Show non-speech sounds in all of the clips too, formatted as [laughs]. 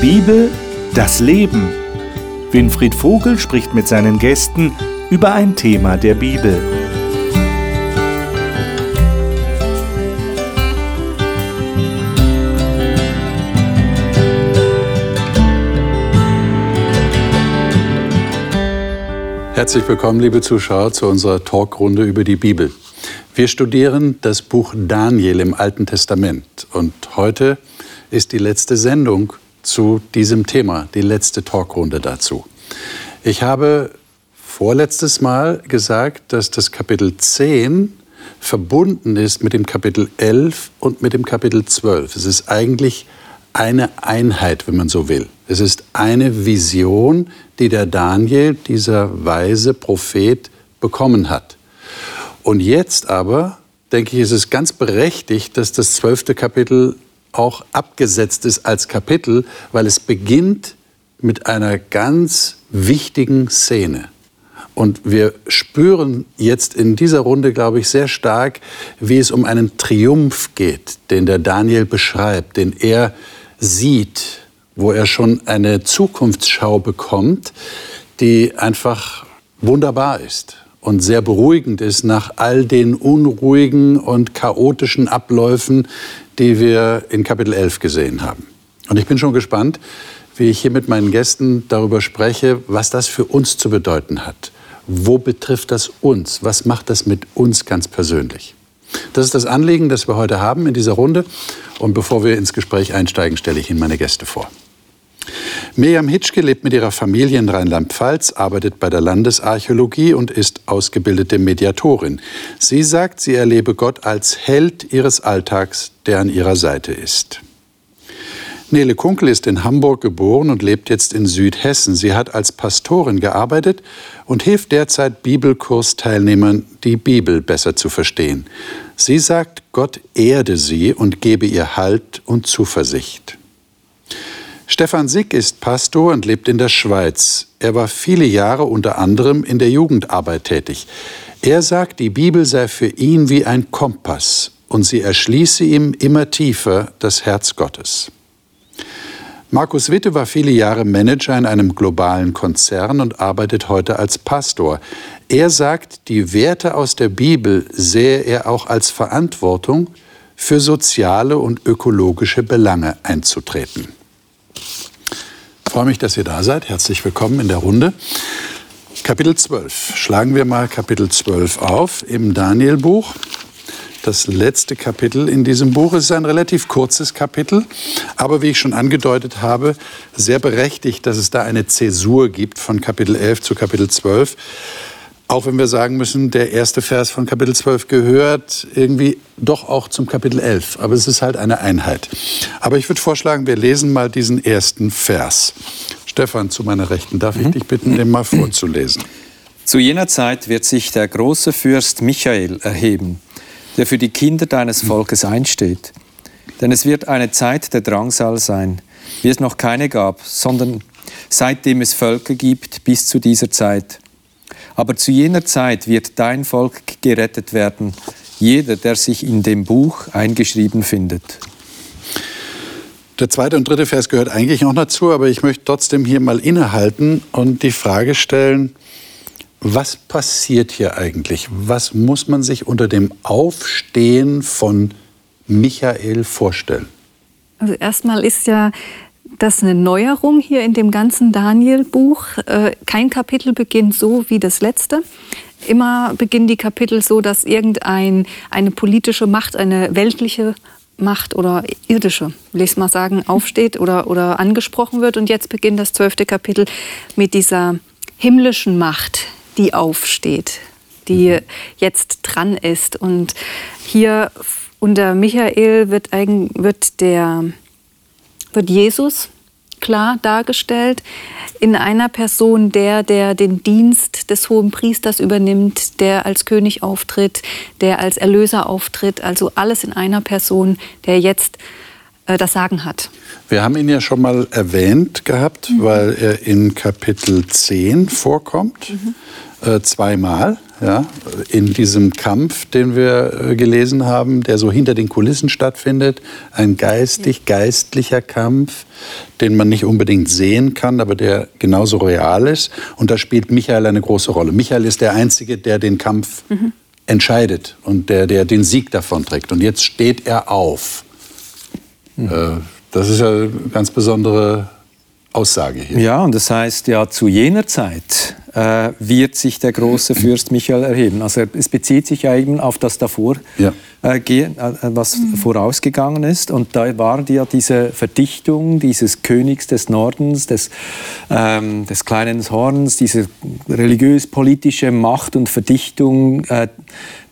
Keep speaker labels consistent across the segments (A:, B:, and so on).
A: Bibel, das Leben. Winfried Vogel spricht mit seinen Gästen über ein Thema der Bibel.
B: Herzlich willkommen, liebe Zuschauer, zu unserer Talkrunde über die Bibel. Wir studieren das Buch Daniel im Alten Testament und heute ist die letzte Sendung zu diesem Thema, die letzte Talkrunde dazu. Ich habe vorletztes Mal gesagt, dass das Kapitel 10 verbunden ist mit dem Kapitel 11 und mit dem Kapitel 12. Es ist eigentlich eine Einheit, wenn man so will. Es ist eine Vision, die der Daniel, dieser weise Prophet, bekommen hat. Und jetzt aber, denke ich, ist es ganz berechtigt, dass das zwölfte Kapitel auch abgesetzt ist als Kapitel, weil es beginnt mit einer ganz wichtigen Szene. Und wir spüren jetzt in dieser Runde, glaube ich, sehr stark, wie es um einen Triumph geht, den der Daniel beschreibt, den er sieht, wo er schon eine Zukunftsschau bekommt, die einfach wunderbar ist und sehr beruhigend ist nach all den unruhigen und chaotischen Abläufen, die wir in Kapitel 11 gesehen haben. Und ich bin schon gespannt, wie ich hier mit meinen Gästen darüber spreche, was das für uns zu bedeuten hat. Wo betrifft das uns? Was macht das mit uns ganz persönlich? Das ist das Anliegen, das wir heute haben in dieser Runde. Und bevor wir ins Gespräch einsteigen, stelle ich Ihnen meine Gäste vor. Miriam Hitschke lebt mit ihrer Familie in Rheinland-Pfalz, arbeitet bei der Landesarchäologie und ist ausgebildete Mediatorin. Sie sagt, sie erlebe Gott als Held ihres Alltags, der an ihrer Seite ist. Nele Kunkel ist in Hamburg geboren und lebt jetzt in Südhessen. Sie hat als Pastorin gearbeitet und hilft derzeit Bibelkursteilnehmern, die Bibel besser zu verstehen. Sie sagt, Gott erde sie und gebe ihr Halt und Zuversicht. Stefan Sick ist Pastor und lebt in der Schweiz. Er war viele Jahre unter anderem in der Jugendarbeit tätig. Er sagt, die Bibel sei für ihn wie ein Kompass und sie erschließe ihm immer tiefer das Herz Gottes. Markus Witte war viele Jahre Manager in einem globalen Konzern und arbeitet heute als Pastor. Er sagt, die Werte aus der Bibel sähe er auch als Verantwortung, für soziale und ökologische Belange einzutreten. Ich freue mich, dass ihr da seid. Herzlich willkommen in der Runde. Kapitel 12. Schlagen wir mal Kapitel 12 auf im Danielbuch. Das letzte Kapitel in diesem Buch Es ist ein relativ kurzes Kapitel, aber wie ich schon angedeutet habe, sehr berechtigt, dass es da eine Zäsur gibt von Kapitel 11 zu Kapitel 12. Auch wenn wir sagen müssen, der erste Vers von Kapitel 12 gehört irgendwie doch auch zum Kapitel 11. Aber es ist halt eine Einheit. Aber ich würde vorschlagen, wir lesen mal diesen ersten Vers. Stefan, zu meiner Rechten, darf ich mhm. dich bitten, den mal vorzulesen?
C: Zu jener Zeit wird sich der große Fürst Michael erheben, der für die Kinder deines Volkes einsteht. Denn es wird eine Zeit der Drangsal sein, wie es noch keine gab, sondern seitdem es Völker gibt bis zu dieser Zeit. Aber zu jener Zeit wird dein Volk gerettet werden, jeder, der sich in dem Buch eingeschrieben findet.
B: Der zweite und dritte Vers gehört eigentlich noch dazu, aber ich möchte trotzdem hier mal innehalten und die Frage stellen, was passiert hier eigentlich? Was muss man sich unter dem Aufstehen von Michael vorstellen?
D: Also erstmal ist ja das ist eine Neuerung hier in dem ganzen Daniel-Buch. Äh, kein Kapitel beginnt so wie das letzte. Immer beginnen die Kapitel so, dass irgendeine eine politische Macht, eine weltliche Macht oder irdische, will ich es mal sagen, aufsteht oder, oder angesprochen wird. Und jetzt beginnt das zwölfte Kapitel mit dieser himmlischen Macht, die aufsteht, die mhm. jetzt dran ist. Und hier unter Michael wird, wird der wird Jesus klar dargestellt in einer Person der, der den Dienst des hohen Priesters übernimmt, der als König auftritt, der als Erlöser auftritt, also alles in einer Person, der jetzt äh, das Sagen hat.
B: Wir haben ihn ja schon mal erwähnt gehabt, mhm. weil er in Kapitel 10 vorkommt, mhm. äh, zweimal. Ja, in diesem Kampf, den wir äh, gelesen haben, der so hinter den Kulissen stattfindet. Ein geistig-geistlicher Kampf, den man nicht unbedingt sehen kann, aber der genauso real ist. Und da spielt Michael eine große Rolle. Michael ist der Einzige, der den Kampf mhm. entscheidet und der, der den Sieg davon trägt. Und jetzt steht er auf. Mhm. Das ist ja eine ganz besondere Aussage hier.
C: Ja, und das heißt ja, zu jener Zeit äh, wird sich der große Fürst Michael erheben. Also es bezieht sich ja eben auf das davor, ja. äh, gehen, äh, was mhm. vorausgegangen ist. Und da war ja diese Verdichtung dieses Königs des Nordens, des, ähm, des kleinen Horns, diese religiös-politische Macht und Verdichtung, äh,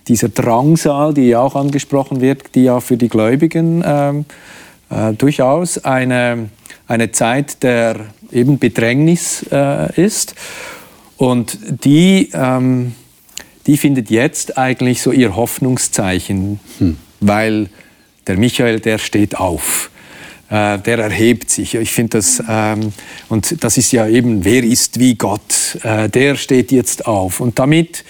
C: dieser Drangsal, die ja auch angesprochen wird, die ja für die Gläubigen ähm, äh, durchaus eine eine Zeit der eben Bedrängnis äh, ist. Und die, ähm, die findet jetzt eigentlich so ihr Hoffnungszeichen, hm. weil der Michael, der steht auf. Äh, der erhebt sich. Ich finde das, ähm, und das ist ja eben, wer ist wie Gott? Äh, der steht jetzt auf. Und damit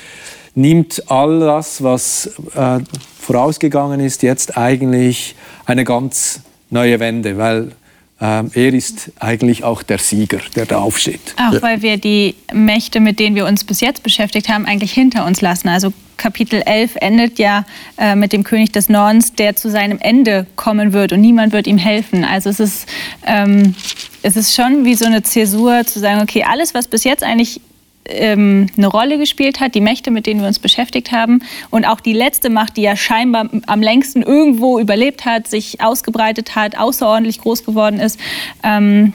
C: nimmt all das, was äh, vorausgegangen ist, jetzt eigentlich eine ganz neue Wende, weil er ist eigentlich auch der Sieger, der da aufsteht.
E: Auch weil wir die Mächte, mit denen wir uns bis jetzt beschäftigt haben, eigentlich hinter uns lassen. Also Kapitel 11 endet ja äh, mit dem König des Nordens, der zu seinem Ende kommen wird und niemand wird ihm helfen. Also es ist, ähm, es ist schon wie so eine Zäsur zu sagen, okay, alles, was bis jetzt eigentlich ähm, eine Rolle gespielt hat, die Mächte, mit denen wir uns beschäftigt haben und auch die letzte Macht, die ja scheinbar am längsten irgendwo überlebt hat, sich ausgebreitet hat, außerordentlich groß geworden ist, ähm,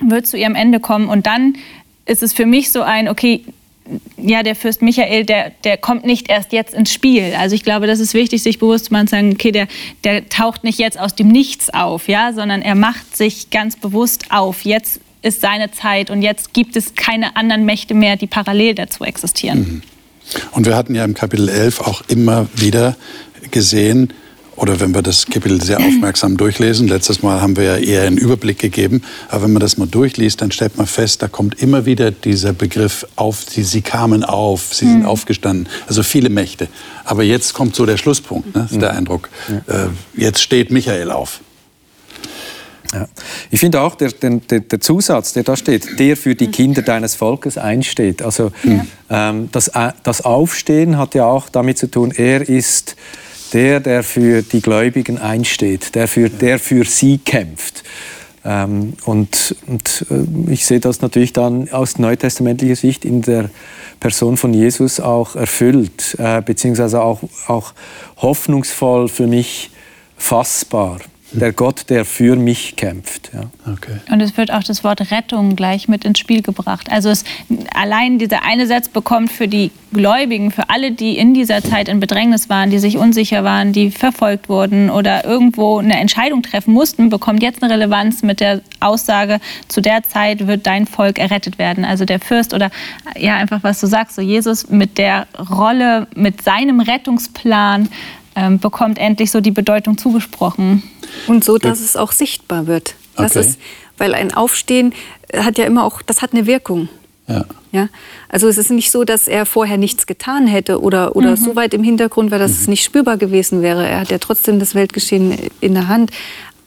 E: wird zu ihrem Ende kommen. Und dann ist es für mich so ein, okay, ja, der Fürst Michael, der, der kommt nicht erst jetzt ins Spiel. Also ich glaube, das ist wichtig, sich bewusst zu machen, zu sagen, okay, der, der taucht nicht jetzt aus dem Nichts auf, ja, sondern er macht sich ganz bewusst auf. Jetzt ist seine Zeit und jetzt gibt es keine anderen Mächte mehr, die parallel dazu existieren. Mhm.
B: Und wir hatten ja im Kapitel 11 auch immer wieder gesehen, oder wenn wir das Kapitel sehr [clears throat] aufmerksam durchlesen, letztes Mal haben wir ja eher einen Überblick gegeben, aber wenn man das mal durchliest, dann stellt man fest, da kommt immer wieder dieser Begriff auf, sie, sie kamen auf, sie sind mhm. aufgestanden, also viele Mächte. Aber jetzt kommt so der Schlusspunkt, ne? Mhm. der Eindruck. Ja. Äh, jetzt steht Michael auf.
C: Ja. Ich finde auch der, der, der, Zusatz, der da steht, der für die Kinder deines Volkes einsteht. Also ja. ähm, das, äh, das Aufstehen hat ja auch damit zu tun, er ist der, der für die Gläubigen einsteht, der für, der für sie kämpft. Ähm, und, und äh, ich sehe das natürlich dann aus neutestamentlicher Sicht in der Person von Jesus auch erfüllt, äh, beziehungsweise auch, auch hoffnungsvoll für mich fassbar der Gott, der für mich kämpft. Ja.
E: Okay. Und es wird auch das Wort Rettung gleich mit ins Spiel gebracht. Also es, allein dieser eine Satz bekommt für die Gläubigen, für alle, die in dieser Zeit in Bedrängnis waren, die sich unsicher waren, die verfolgt wurden oder irgendwo eine Entscheidung treffen mussten, bekommt jetzt eine Relevanz mit der Aussage, zu der Zeit wird dein Volk errettet werden. Also der Fürst oder ja einfach, was du sagst, so Jesus mit der Rolle, mit seinem Rettungsplan ähm, bekommt endlich so die Bedeutung zugesprochen.
D: Und so, dass es auch sichtbar wird. Das okay. ist, weil ein Aufstehen hat ja immer auch, das hat eine Wirkung. Ja. ja. Also es ist nicht so, dass er vorher nichts getan hätte oder, oder mhm. so weit im Hintergrund war, dass mhm. es nicht spürbar gewesen wäre. Er hat ja trotzdem das Weltgeschehen in der Hand.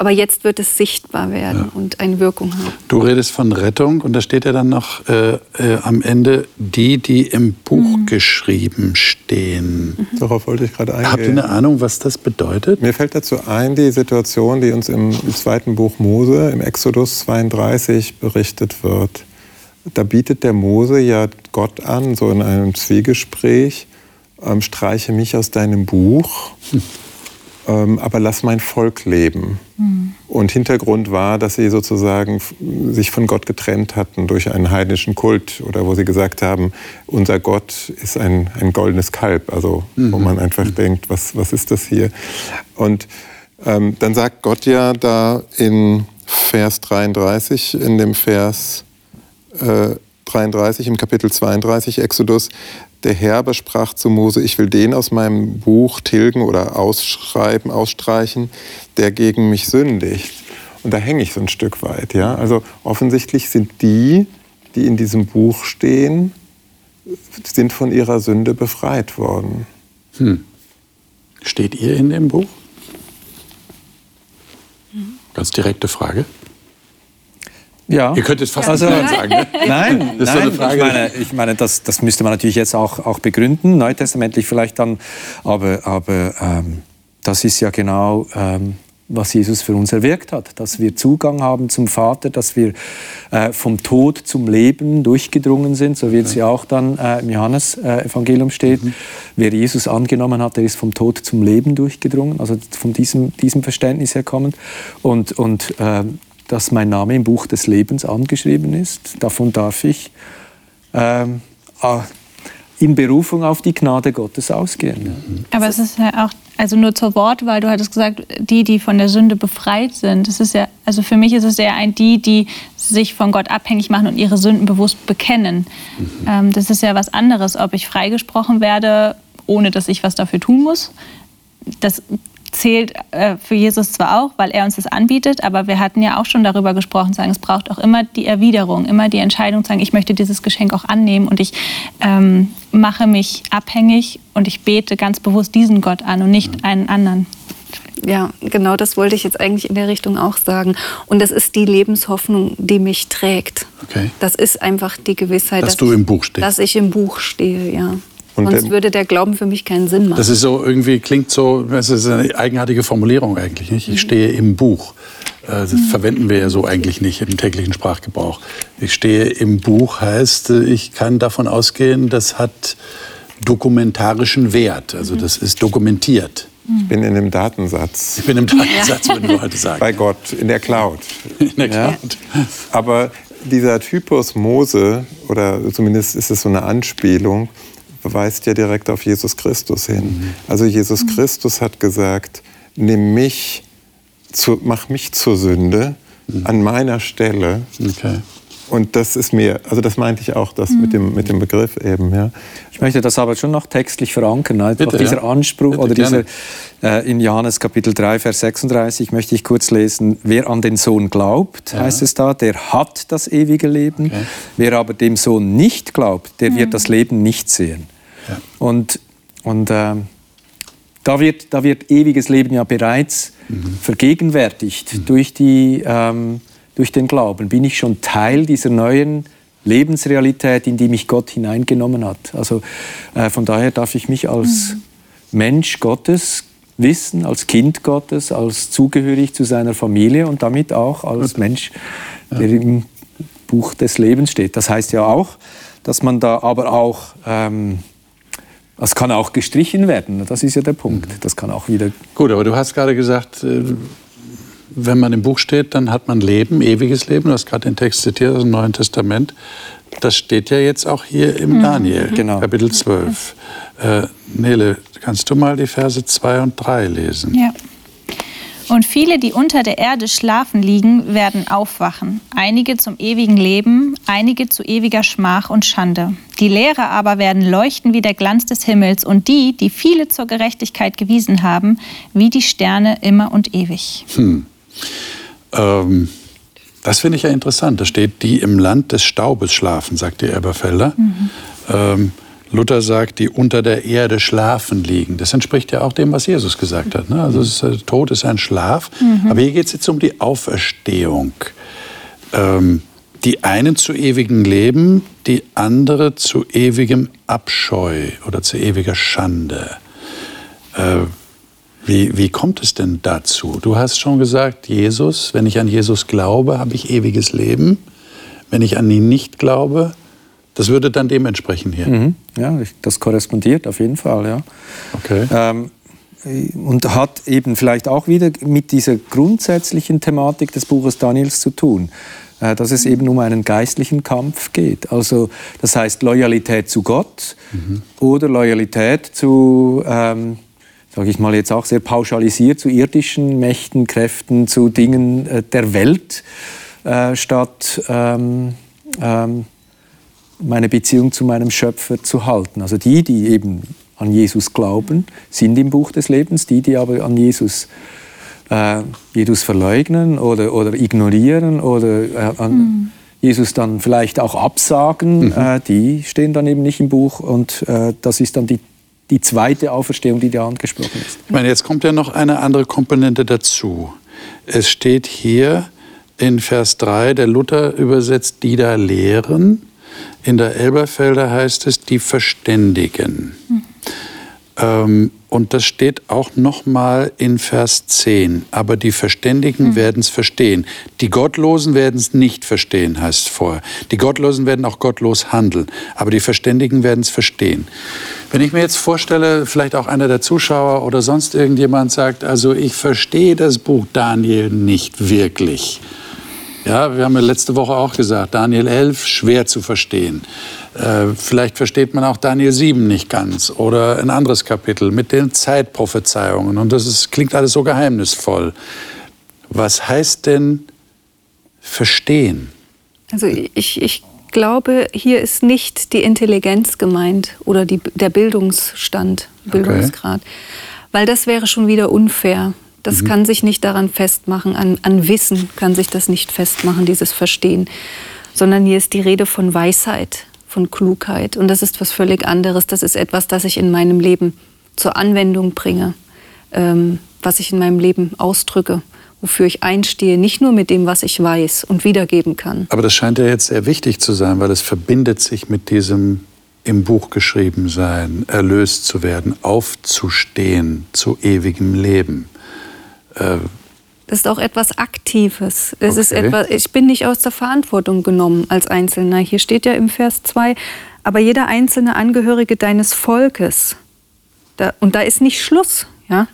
D: Aber jetzt wird es sichtbar werden ja. und eine Wirkung haben.
B: Du redest von Rettung und da steht ja dann noch äh, äh, am Ende die, die im Buch mhm. geschrieben stehen.
F: Mhm. Darauf wollte ich gerade eingehen.
B: Habt ihr eine Ahnung, was das bedeutet?
F: Mir fällt dazu ein, die Situation, die uns im, im zweiten Buch Mose, im Exodus 32 berichtet wird. Da bietet der Mose ja Gott an, so in einem Zwiegespräch, ähm, streiche mich aus deinem Buch. Hm [laughs] ähm, aber lass mein Volk leben. Mhm. Und Hintergrund war, dass sie sozusagen sich von Gott getrennt hatten durch einen heidnischen Kult oder wo sie gesagt haben, unser Gott ist ein, ein goldenes Kalb, also mhm. wo man einfach mhm. denkt, was, was ist das hier? Und ähm, dann sagt Gott ja da in Vers 33, in dem Vers äh, 33 im Kapitel 32 Exodus, der Herr aber sprach zu Mose, ich will den aus meinem Buch tilgen oder ausschreiben, ausstreichen, der gegen mich sündigt. Und da hänge ich so ein Stück weit. Ja? Also offensichtlich sind die, die in diesem Buch stehen, sind von ihrer Sünde befreit worden.
B: Hm. Steht ihr in dem Buch? Ganz direkte Frage.
C: Ja.
B: Ihr könnt jetzt fast
C: Also-
B: Nein sagen. Ne? [laughs]
C: Nein,
B: Das ist so
C: nein
B: eine Frage.
C: ich meine, ich meine das, das müsste man natürlich jetzt auch, auch begründen, neutestamentlich vielleicht dann, aber, aber ähm, das ist ja genau, ähm, was Jesus für uns erwirkt hat, dass wir Zugang haben zum Vater, dass wir äh, vom Tod zum Leben durchgedrungen sind, so wie es ja auch dann äh, im Johannes-Evangelium steht.
B: Mhm.
C: Wer Jesus angenommen hat, der ist vom Tod zum Leben durchgedrungen, also von diesem, diesem Verständnis her kommend. Und, und ähm, dass mein Name im Buch des Lebens angeschrieben ist. Davon darf ich ähm, ah, in Berufung auf die Gnade Gottes ausgehen.
E: Aber es ist ja auch, also nur zur Wortwahl, du hattest gesagt, die, die von der Sünde befreit sind. Das ist ja, also für mich ist es eher ein die, die sich von Gott abhängig machen und ihre Sünden bewusst bekennen. Ähm, das ist ja was anderes, ob ich freigesprochen werde, ohne dass ich was dafür tun muss. Das zählt äh, für Jesus zwar auch, weil er uns das anbietet, aber wir hatten ja auch schon darüber gesprochen, sagen, es braucht auch immer die Erwiderung, immer die Entscheidung, zu sagen, ich möchte dieses Geschenk auch annehmen und ich ähm, mache mich abhängig und ich bete ganz bewusst diesen Gott an und nicht einen anderen.
D: Ja, genau das wollte ich jetzt eigentlich in der Richtung auch sagen. Und das ist die Lebenshoffnung, die mich trägt.
B: Okay.
D: Das ist einfach die Gewissheit,
B: Dass du im Buch stehst.
D: Dass ich im Buch stehe, ja.
F: Und
D: Sonst würde der Glauben für mich keinen Sinn machen.
B: Das ist so irgendwie klingt so, das ist eine eigenartige Formulierung eigentlich. Nicht? Ich stehe im Buch. Äh, Das verwenden wir ja so eigentlich nicht im täglichen Sprachgebrauch. Ich stehe im Buch heißt, ich kann davon ausgehen, das hat dokumentarischen Wert. Also das ist dokumentiert.
F: Ich bin in dem Datensatz
B: Ich bin im Datensatz, wenn du heute sagst.
F: bei Gott, in der Cloud.
B: In der Cloud.
F: Aber dieser Typus Mose, oder zumindest ist es so eine Anspielung, weist ja direkt auf Jesus Christus hin. Also Jesus Christus hat gesagt, nimm mich, zu, mach mich zur Sünde an meiner Stelle.
B: Okay.
F: Und das ist mir, also das meinte ich auch, das mit, dem, mit dem Begriff eben, ja.
C: Ich möchte das aber schon noch textlich verankern. Einfach
B: Bitte,
C: dieser
B: ja.
C: Anspruch
B: Bitte,
C: oder dieser äh, in Johannes Kapitel 3, Vers 36 möchte ich kurz lesen. Wer an den Sohn glaubt, heißt es da, der hat das ewige Leben.
B: Okay.
C: Wer aber dem Sohn nicht glaubt, der wird das Leben nicht sehen.
B: Ja.
C: Und, und ähm, da, wird, da wird ewiges Leben ja bereits vergegenwärtigt durch, die, ähm, durch den Glauben. Bin ich schon Teil dieser neuen Lebensrealität, in die mich Gott hineingenommen hat. Also äh, von daher darf ich mich als Mensch Gottes wissen, als Kind Gottes, als zugehörig zu seiner Familie und damit auch als Mensch, der im Buch des Lebens steht. Das heißt ja auch, dass man da aber auch ähm, das kann auch gestrichen werden. Das ist ja der Punkt. Das kann auch wieder.
B: Gut, aber du hast gerade gesagt, äh, wenn man im Buch steht, dann hat man Leben, ewiges Leben. Du hast gerade den Text zitiert aus dem Neuen Testament. Das steht ja jetzt auch hier im Daniel,
C: Genau.
B: Kapitel 12. Äh, Nele, kannst du mal die Verse 2 und 3 lesen?
E: Ja. Und viele, die unter der Erde schlafen liegen, werden aufwachen. Einige zum ewigen Leben, einige zu ewiger Schmach und Schande. Die Lehrer aber werden leuchten wie der Glanz des Himmels und die, die viele zur Gerechtigkeit gewiesen haben, wie die Sterne immer und ewig.
B: Ähm, das finde ich ja interessant. Da steht, die im Land des Staubes schlafen, sagt die Elberfelder. Ähm, Luther sagt, die unter der Erde schlafen liegen. Das entspricht ja auch dem, was Jesus gesagt hat. Ne? Also ist, äh, Tod ist ein Schlaf. Aber hier geht es jetzt um die Auferstehung. Ähm, die einen zu ewigem Leben, die andere zu ewigem Abscheu oder zu ewiger Schande. Äh, wie, wie kommt es denn dazu? Du hast schon gesagt, Jesus, wenn ich an Jesus glaube, habe ich ewiges Leben. Wenn ich an ihn nicht glaube, das würde dann dem entsprechen hier.
C: Mhm. Ja, das korrespondiert auf jeden Fall. Ja.
B: Okay.
C: Ähm, und hat eben vielleicht auch wieder mit dieser grundsätzlichen Thematik des Buches Daniels zu tun, äh, dass es eben um einen geistlichen Kampf geht. Also das heißt Loyalität zu Gott oder Loyalität zu, ähm, sage ich mal jetzt auch sehr pauschalisiert, zu irdischen Mächten, Kräften, zu Dingen äh, der Welt, äh, statt ähm, ähm, meine Beziehung zu meinem Schöpfer zu halten. Also die, die eben an Jesus glauben, sind im Buch des Lebens. Die, die aber an Jesus, äh, Jesus verleugnen oder, oder ignorieren oder äh, an, Jesus dann vielleicht auch absagen, mhm. äh, die stehen dann eben nicht im Buch und äh, das ist dann die, die zweite Auferstehung, die da angesprochen ist.
B: Ich meine, jetzt kommt ja noch eine andere Komponente dazu. Es steht hier in Vers 3, der Luther übersetzt, die da lehren. In der Elberfelder heißt es, die verständigen. Mhm. Ähm, und das steht auch nochmal in Vers 10. Aber die Verständigen mhm. werden es verstehen. Die Gottlosen werden es nicht verstehen, heißt es vorher. Die Gottlosen werden auch gottlos handeln. Aber die Verständigen werden es verstehen. Wenn ich mir jetzt vorstelle, vielleicht auch einer der Zuschauer oder sonst irgendjemand sagt, also ich verstehe das Buch Daniel nicht wirklich. Ja, wir haben ja letzte Woche auch gesagt, Daniel 11 schwer zu verstehen. Äh, vielleicht versteht man auch Daniel 7 nicht ganz oder ein anderes Kapitel mit den Zeitprophezeiungen. Und das ist, klingt alles so geheimnisvoll. Was heißt denn verstehen?
D: Also ich, ich glaube, hier ist nicht die Intelligenz gemeint oder die, der Bildungsstand, Bildungsgrad. Okay. Weil das wäre schon wieder unfair. Das mhm. kann sich nicht daran festmachen, an, an Wissen kann sich das nicht festmachen, dieses Verstehen. Sondern hier ist die Rede von Weisheit, von Klugheit. Und das ist was völlig anderes. Das ist etwas, das ich in meinem Leben zur Anwendung bringe, ähm, was ich in meinem Leben ausdrücke, wofür ich einstehe, nicht nur mit dem, was ich weiß und wiedergeben kann.
B: Aber das scheint ja jetzt sehr wichtig zu sein, weil es verbindet sich mit diesem im Buch geschrieben sein, erlöst zu werden, aufzustehen zu ewigem Leben.
D: Äh, das ist auch etwas Aktives. Es okay. ist etwas, ich bin nicht aus der Verantwortung genommen als Einzelner. Hier steht ja im Vers 2, aber jeder einzelne Angehörige deines Volkes, da, und da ist nicht Schluss, ja,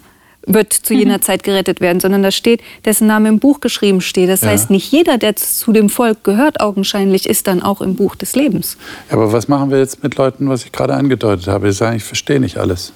D: wird zu mhm. jener Zeit gerettet werden, sondern da steht, dessen Name im Buch geschrieben steht. Das ja. heißt, nicht jeder, der zu dem Volk gehört, augenscheinlich ist dann auch im Buch des Lebens.
B: Aber was machen wir jetzt mit Leuten, was ich gerade angedeutet habe? Die sagen, ich verstehe nicht alles.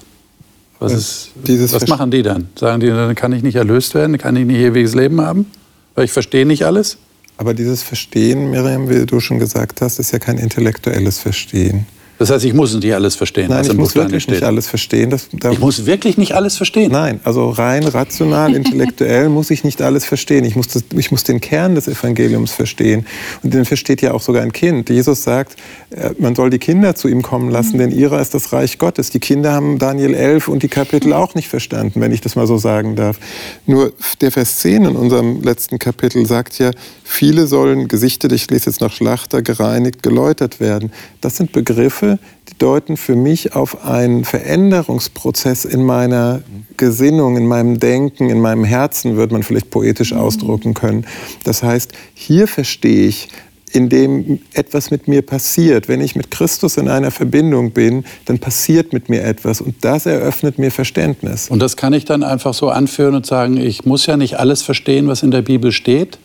B: Was, ist, was machen die dann? Sagen die, dann kann ich nicht erlöst werden, kann ich nicht ewiges Leben haben? Weil ich verstehe nicht alles?
F: Aber dieses Verstehen, Miriam, wie du schon gesagt hast, ist ja kein intellektuelles Verstehen.
B: Das heißt, ich muss nicht alles verstehen.
F: Nein, ich muss wirklich nicht alles verstehen.
B: Das, da ich muss wirklich nicht alles verstehen.
F: Nein, also rein rational, [laughs] intellektuell muss ich nicht alles verstehen. Ich muss, das, ich muss den Kern des Evangeliums verstehen. Und den versteht ja auch sogar ein Kind. Jesus sagt, äh, man soll die Kinder zu ihm kommen lassen, denn ihrer ist das Reich Gottes. Die Kinder haben Daniel 11 und die Kapitel auch nicht verstanden, wenn ich das mal so sagen darf. Nur der Vers 10 in unserem letzten Kapitel sagt ja, viele sollen gesichtet, ich lese jetzt nach Schlachter, gereinigt, geläutert werden. Das sind Begriffe, die deuten für mich auf einen Veränderungsprozess in meiner Gesinnung, in meinem Denken, in meinem Herzen, wird man vielleicht poetisch ausdrucken können. Das heißt, hier verstehe ich, indem etwas mit mir passiert. Wenn ich mit Christus in einer Verbindung bin, dann passiert mit mir etwas und das eröffnet mir Verständnis.
B: Und das kann ich dann einfach so anführen und sagen, ich muss ja nicht alles verstehen, was in der Bibel steht,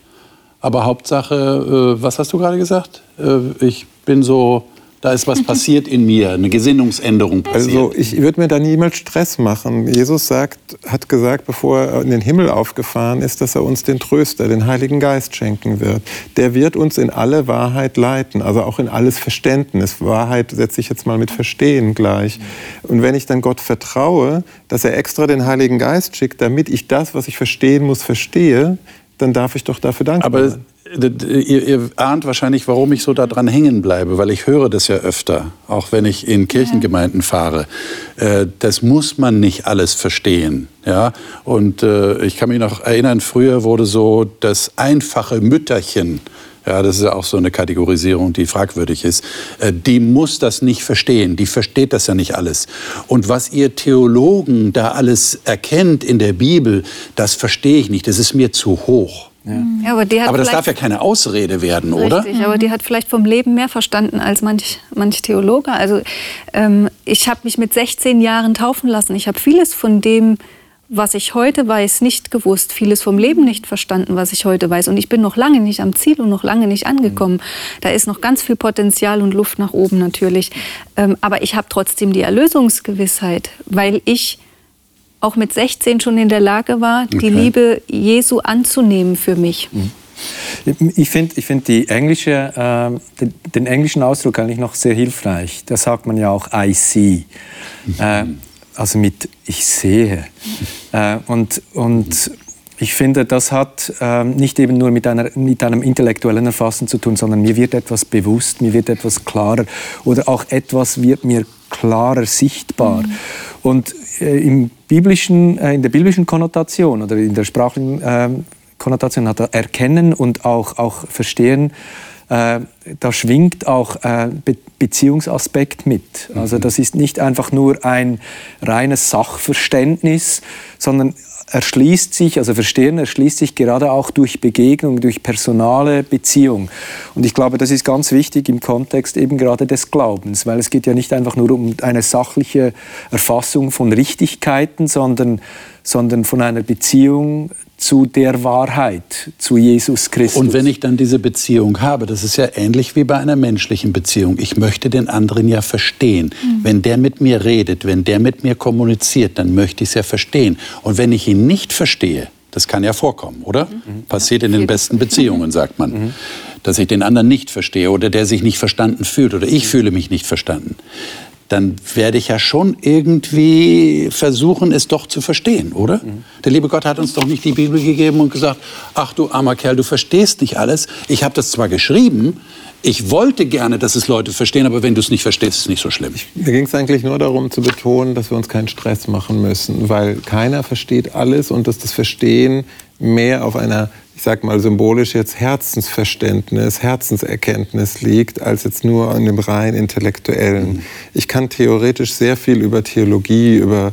B: aber Hauptsache, äh, was hast du gerade gesagt? Äh, ich bin so da ist was passiert in mir, eine Gesinnungsänderung passiert.
F: Also ich würde mir da niemals Stress machen. Jesus sagt, hat gesagt, bevor er in den Himmel aufgefahren ist, dass er uns den Tröster, den Heiligen Geist schenken wird. Der wird uns in alle Wahrheit leiten, also auch in alles Verständnis. Wahrheit setze ich jetzt mal mit Verstehen gleich. Und wenn ich dann Gott vertraue, dass er extra den Heiligen Geist schickt, damit ich das, was ich verstehen muss, verstehe, dann darf ich doch dafür danken.
B: Aber Ihr, ihr, ahnt wahrscheinlich, warum ich so daran hängen bleibe, weil ich höre das ja öfter, auch wenn ich in Kirchengemeinden fahre. Äh, das muss man nicht alles verstehen. Ja? Und äh, ich kann mich noch erinnern, früher wurde so das einfache Mütterchen, ja, das ist ja auch so eine Kategorisierung, die fragwürdig ist. Äh, die muss das nicht verstehen, die versteht das ja nicht alles. Und was ihr Theologen da alles erkennt in der Bibel, das verstehe ich nicht, das ist mir zu hoch. Ja. Ja, aber, aber das darf ja keine Ausrede werden,
D: richtig,
B: oder?
D: Richtig, aber die hat vielleicht vom Leben mehr verstanden als manch, manch Theologe. Also ähm, ich habe mich mit 16 Jahren taufen lassen. Ich habe vieles von dem, was ich heute weiß, nicht gewusst. Vieles vom Leben nicht verstanden, was ich heute weiß. Und ich bin noch lange nicht am Ziel und noch lange nicht angekommen. Mhm. Da ist noch ganz viel Potenzial und Luft nach oben natürlich. Ähm, aber ich habe trotzdem die Erlösungsgewissheit, weil ich auch mit 16 schon in der Lage war, okay. die Liebe Jesu anzunehmen für mich. Mhm.
C: Ich finde ich find englische, äh, den, den, englischen Ausdruck eigentlich noch sehr hilfreich. Da sagt man ja auch I see. Mhm. Äh, also mit ich sehe. Äh, und, und Ich finde, das hat ähm, nicht eben nur mit, einer, mit einem intellektuellen Erfassen zu tun, sondern mir wird etwas bewusst, mir wird etwas klarer oder auch etwas wird mir klarer sichtbar. Mhm. Und äh, im biblischen, äh, in der biblischen Konnotation oder in der sprachlichen äh, Konnotation hat er Erkennen und auch, auch Verstehen äh, da schwingt auch äh, Be Beziehungsaspekt mit. Also mhm. das ist nicht einfach nur ein reines Sachverständnis, sondern erschließt sich, also Verstehen erschließt sich gerade auch durch Begegnung, durch personale Beziehung. Und ich glaube, das ist ganz wichtig im Kontext eben gerade des Glaubens, weil es geht ja nicht einfach nur um eine sachliche Erfassung von Richtigkeiten, sondern, sondern von einer Beziehung zu der Wahrheit, zu Jesus Christus.
B: Und wenn ich dann diese Beziehung habe, das ist ja ähnlich wie bei einer menschlichen Beziehung. Ich möchte den anderen ja verstehen. Mhm. Wenn der mit mir redet, wenn der mit mir kommuniziert, dann möchte ich es ja verstehen. Und wenn ich ihn nicht verstehe, das kann ja vorkommen, oder? Mhm. Passiert in den besten Beziehungen, sagt man. Mhm. Dass ich den anderen nicht verstehe oder der sich nicht verstanden fühlt oder ich fühle mich nicht verstanden dann werde ich ja schon irgendwie versuchen, es doch zu verstehen, oder? Mhm. Der liebe Gott hat uns doch nicht die Bibel gegeben und gesagt, ach du armer Kerl, du verstehst nicht alles. Ich habe das zwar geschrieben, ich wollte gerne, dass es Leute verstehen, aber wenn du es nicht verstehst, ist es nicht so schlimm.
F: Mir ging es eigentlich nur darum zu betonen, dass wir uns keinen Stress machen müssen, weil keiner versteht alles und dass das Verstehen mehr auf einer ich sag mal symbolisch jetzt Herzensverständnis, Herzenserkenntnis liegt, als jetzt nur an dem rein intellektuellen. Mhm. Ich kann theoretisch sehr viel über Theologie, über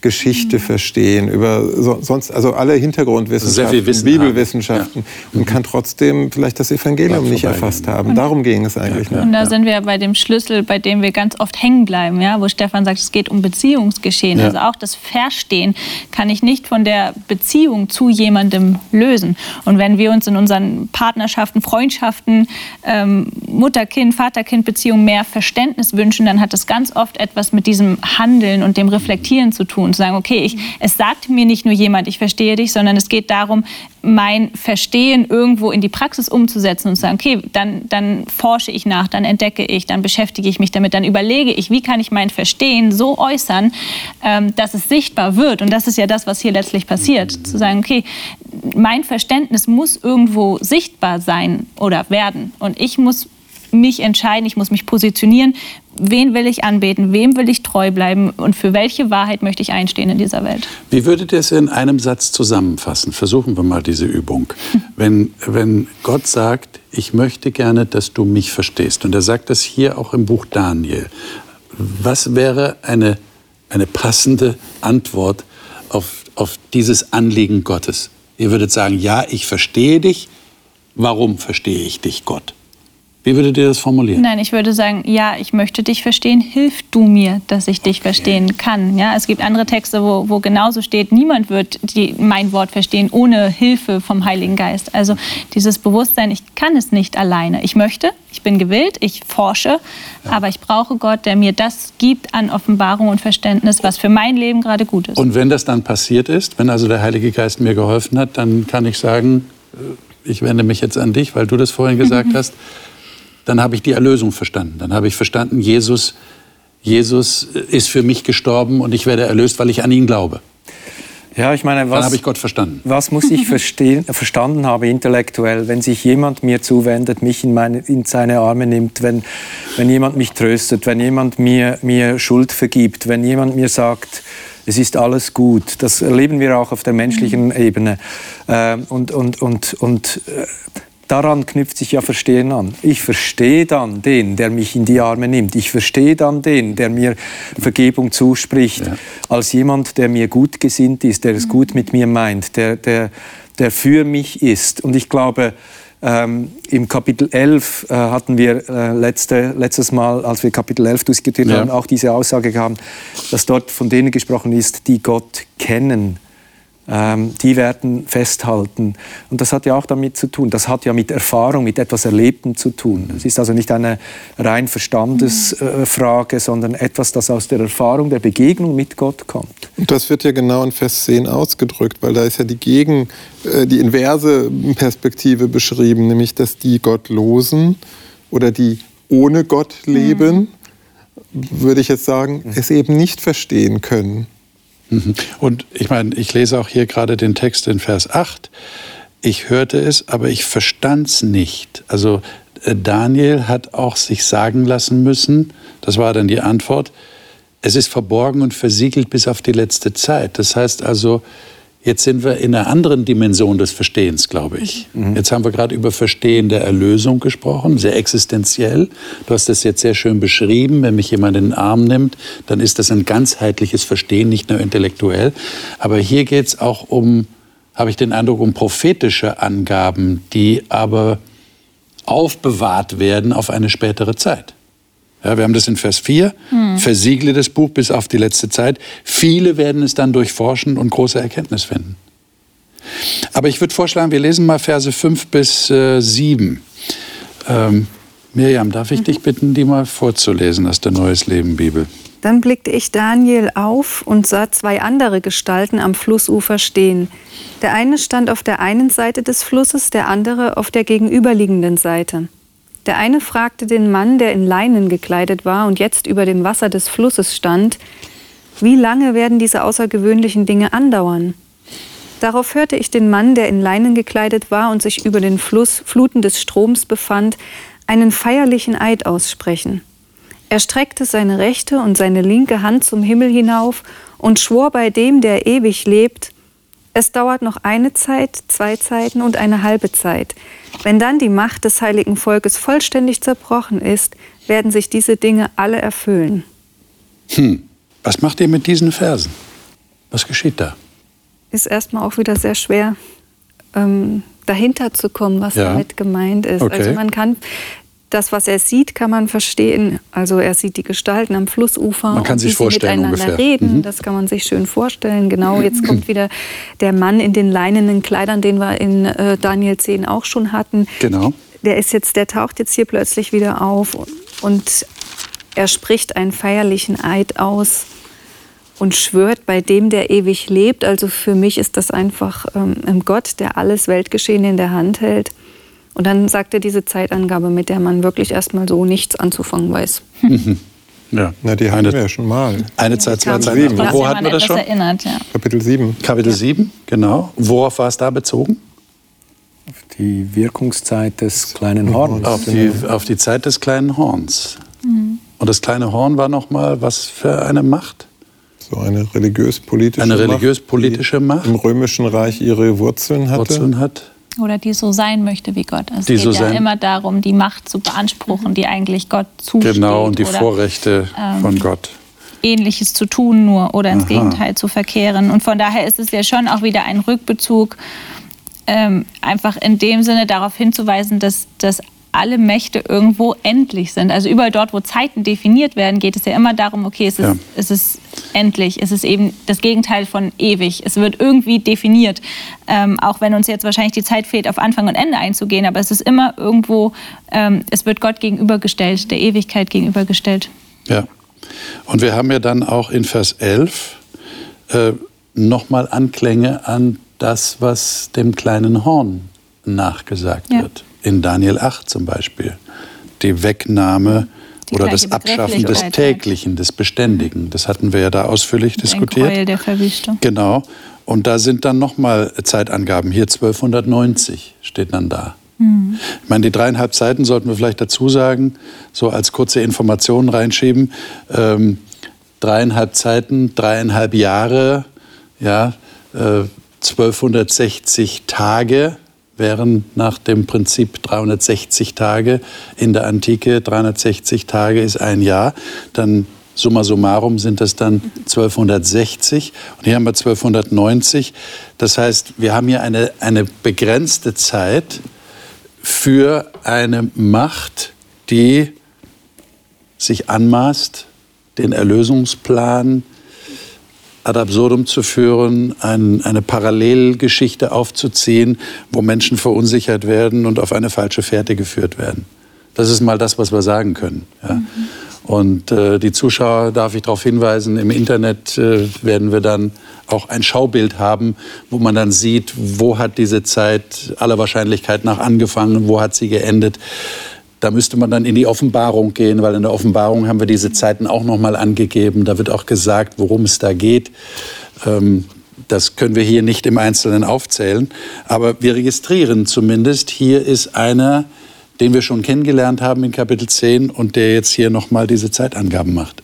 F: Geschichte mhm. verstehen, über so, sonst, also alle Hintergrundwissenschaften,
B: Wissen
F: Bibelwissenschaften ja. und kann trotzdem vielleicht das Evangelium nicht erfasst haben. Darum ging es eigentlich.
E: Ja, und da sind wir bei dem Schlüssel, bei dem wir ganz oft hängen bleiben, ja, wo Stefan sagt, es geht um Beziehungsgeschehen. Ja. Also auch das Verstehen kann ich nicht von der Beziehung zu jemandem lösen. Und wenn wir uns in unseren Partnerschaften, Freundschaften, ähm, Mutter-Kind, Vater-Kind-Beziehungen mehr Verständnis wünschen, dann hat das ganz oft etwas mit diesem Handeln und dem Reflektieren zu tun und zu sagen, okay, ich, es sagt mir nicht nur jemand, ich verstehe dich, sondern es geht darum, mein Verstehen irgendwo in die Praxis umzusetzen und zu sagen, okay, dann, dann forsche ich nach, dann entdecke ich, dann beschäftige ich mich damit, dann überlege ich, wie kann ich mein Verstehen so äußern, ähm, dass es sichtbar wird. Und das ist ja das, was hier letztlich passiert. Zu sagen, okay, mein Verständnis muss irgendwo sichtbar sein oder werden. Und ich muss mich entscheiden, ich muss mich positionieren, wen will ich anbeten, wem will ich treu bleiben und für welche Wahrheit möchte ich einstehen in dieser Welt.
B: Wie würdet ihr es in einem Satz zusammenfassen? Versuchen wir mal diese Übung. [laughs] Wenn, wenn Gott sagt, ich möchte gerne, dass du mich verstehst, und er sagt das hier auch im Buch Daniel, was wäre eine, eine passende Antwort auf, auf dieses Anliegen Gottes? Ihr würdet sagen, ja, ich verstehe dich. Warum verstehe ich dich, Gott? Wie würdet ihr das formulieren?
E: Nein, ich würde sagen, ja, ich möchte dich verstehen, hilf du mir, dass ich dich verstehen kann. Ja, es gibt andere Texte, wo, wo genauso steht, niemand wird die, mein Wort verstehen ohne Hilfe vom Heiligen Geist. Also dieses Bewusstsein, ich kann es nicht alleine. Ich möchte, ich bin gewillt, ich forsche, ja. aber ich brauche Gott, der mir das gibt an Offenbarung und Verständnis, was für mein Leben gerade gut ist.
B: Und wenn das dann passiert ist, wenn also der Heilige Geist mir geholfen hat, dann kann ich sagen, äh, ich wende mich jetzt an dich, weil du das vorhin gesagt hast dann habe ich die Erlösung verstanden. Dann habe ich verstanden, Jesus, Jesus ist für mich gestorben und ich werde erlöst, weil ich an ihn glaube.
C: Ja, ich meine, was,
B: Dann habe ich Gott verstanden.
C: Was muss ich verstehen, [laughs] verstanden haben intellektuell, wenn sich jemand mir zuwendet, mich in, meine, in seine Arme nimmt, wenn, wenn jemand mich tröstet, wenn jemand mir, mir Schuld vergibt, wenn jemand mir sagt, es ist alles gut. Das erleben wir auch auf der menschlichen. Ebene. Äh, und, und, und, und äh, daran knüpft sich ja Verstehen an. Ich verstehe dann den, der mich in die Arme nimmt. Ich verstehe dann den, der mir Vergebung zuspricht, ja. als jemand, der mir gut gesinnt ist, der es gut mit mir meint, der, der, der für mich ist. Und ich glaube, ähm, Im Kapitel 11 äh, hatten wir äh, letzte, letztes Mal, als wir Kapitel 11 diskutiert ja. haben, auch diese Aussage gehabt, dass dort von denen gesprochen ist, die Gott kennen die werden festhalten. Und das hat ja auch damit zu tun, das hat ja mit Erfahrung, mit etwas Erlebtem zu tun. Es ist also nicht eine rein Verstandesfrage, äh, sondern etwas, das aus der Erfahrung der Begegnung mit Gott kommt.
F: Und das wird ja genau in Vers 10 ausgedrückt, weil da ist ja die Gegen, äh, die inverse Perspektive beschrieben, nämlich dass die Gottlosen oder die ohne Gott leben, mhm. würde ich jetzt sagen, es eben nicht verstehen können
B: Mhm. Und ich meine, ich lese auch hier gerade den Text in Vers 8. Ich hörte es, aber ich verstand es nicht. Also äh, Daniel hat auch sich sagen lassen müssen, das war dann die Antwort, es ist verborgen und versiegelt bis auf die letzte Zeit. Das heißt also, Jetzt sind wir in einer anderen Dimension des Verstehens, glaube ich. Mhm. Jetzt haben wir gerade über Verstehen der Erlösung gesprochen, sehr existenziell. Du hast das jetzt sehr schön beschrieben. Wenn mich jemand in den Arm nimmt, dann ist das ein ganzheitliches Verstehen, nicht nur intellektuell. Aber hier geht es auch um, habe ich den Eindruck, um prophetische Angaben, die aber aufbewahrt werden auf eine spätere Zeit. Ja, wir haben das in Vers 4. Hm. Versiegle das Buch bis auf die letzte Zeit. Viele werden es dann durchforschen und große Erkenntnis finden. Aber ich würde vorschlagen, wir lesen mal Verse 5 bis äh, 7. Ähm, Miriam, darf ich mhm. dich bitten, die mal vorzulesen aus der Neues Leben Bibel?
D: Dann blickte ich Daniel auf und sah zwei andere Gestalten am Flussufer stehen. Der eine stand auf der einen Seite des Flusses, der andere auf der gegenüberliegenden Seite. Der eine fragte den Mann, der in Leinen gekleidet war und jetzt über dem Wasser des Flusses stand, wie lange werden diese außergewöhnlichen Dinge andauern? Darauf hörte ich den Mann, der in Leinen gekleidet war und sich über den Fluss Fluten des Stroms befand, einen feierlichen Eid aussprechen. Er streckte seine rechte und seine linke Hand zum Himmel hinauf und schwor bei dem, der ewig lebt, es dauert noch eine Zeit, zwei Zeiten und eine halbe Zeit. Wenn dann die Macht des heiligen Volkes vollständig zerbrochen ist, werden sich diese Dinge alle erfüllen.
B: Hm. Was macht ihr mit diesen Versen? Was geschieht da?
D: Ist erstmal auch wieder sehr schwer, ähm, dahinter zu kommen, was ja. damit gemeint ist.
B: Okay.
D: Also man kann das, was er sieht, kann man verstehen. Also er sieht die Gestalten am Flussufer.
B: Man kann sich vorstellen
D: miteinander
B: ungefähr.
D: reden. Mhm. Das kann man sich schön vorstellen. Genau, jetzt kommt wieder der Mann in den leinenen Kleidern, den wir in äh, Daniel 10 auch schon hatten.
B: Genau.
D: Der ist jetzt, der taucht jetzt hier plötzlich wieder auf und er spricht einen feierlichen Eid aus und schwört bei dem, der ewig lebt. Also für mich ist das einfach ähm, Gott, der alles Weltgeschehen in der Hand hält. Und dann sagt er diese Zeitangabe, mit der man wirklich erstmal so nichts anzufangen weiß.
F: Mhm. [laughs] Ja. Na, die hatten wir ja schon mal.
B: Eine Zeit, zwei Zeiten.
E: Wo hatten wir das schon? Erinnert, ja.
F: Kapitel 7.
B: Kapitel 7, genau. Worauf war es da bezogen?
C: Auf die Wirkungszeit des kleinen Horns.
B: Auf die, auf die Zeit des kleinen Horns. Mhm. Und das kleine Horn war nochmal was für eine Macht?
F: So eine religiös-politische
B: Macht. Eine religiös-politische Macht,
F: Macht. Im Römischen Reich ihre Wurzeln hatte.
B: Wurzeln hat.
E: Oder die so sein möchte wie Gott. Also
B: die
E: es geht
B: so
E: ja immer darum, die Macht zu beanspruchen, die eigentlich Gott zusteht.
B: Genau, und die Vorrechte ähm, von Gott.
E: Ähnliches zu tun nur oder ins Aha. Gegenteil zu verkehren. Und von daher ist es ja schon auch wieder ein Rückbezug, ähm, einfach in dem Sinne darauf hinzuweisen, dass, dass alle Mächte irgendwo endlich sind. Also überall dort, wo Zeiten definiert werden, geht es ja immer darum, okay, es ist, ja. es ist endlich, es ist eben das Gegenteil von ewig. Es wird irgendwie definiert, ähm, auch wenn uns jetzt wahrscheinlich die Zeit fehlt, auf Anfang und Ende einzugehen, aber es ist immer irgendwo, ähm, es wird Gott gegenübergestellt, der Ewigkeit gegenübergestellt.
B: Ja, und wir haben ja dann auch in Vers 11 äh, nochmal Anklänge an das, was dem kleinen Horn nachgesagt ja. wird in Daniel 8 zum Beispiel. Die Wegnahme die oder das Abschaffen des Täglichen, des Beständigen. Das hatten wir ja da ausführlich
E: Ein
B: diskutiert.
E: Gräuel der Verwüstung.
B: Genau. Und da sind dann nochmal Zeitangaben. Hier 1290 steht dann da. Mhm. Ich meine, die dreieinhalb Seiten sollten wir vielleicht dazu sagen, so als kurze Informationen reinschieben. Ähm, dreieinhalb Zeiten, dreieinhalb Jahre, ja, äh, 1260 Tage wären nach dem Prinzip 360 Tage. In der Antike, 360 Tage ist ein Jahr, dann summa summarum sind das dann 1260 und hier haben wir 1290. Das heißt, wir haben hier eine, eine begrenzte Zeit für eine Macht, die sich anmaßt, den Erlösungsplan ad absurdum zu führen, ein, eine Parallelgeschichte aufzuziehen, wo Menschen verunsichert werden und auf eine falsche Fährte geführt werden. Das ist mal das, was wir sagen können. Ja. Mhm. Und äh, die Zuschauer, darf ich darauf hinweisen, im Internet äh, werden wir dann auch ein Schaubild haben, wo man dann sieht, wo hat diese Zeit aller Wahrscheinlichkeit nach angefangen, wo hat sie geendet. Da müsste man dann in die Offenbarung gehen, weil in der Offenbarung haben wir diese Zeiten auch noch mal angegeben. Da wird auch gesagt, worum es da geht. Ähm, das können wir hier nicht im Einzelnen aufzählen, aber wir registrieren zumindest, hier ist einer, den wir schon kennengelernt haben in Kapitel 10 und der jetzt hier nochmal diese Zeitangaben macht.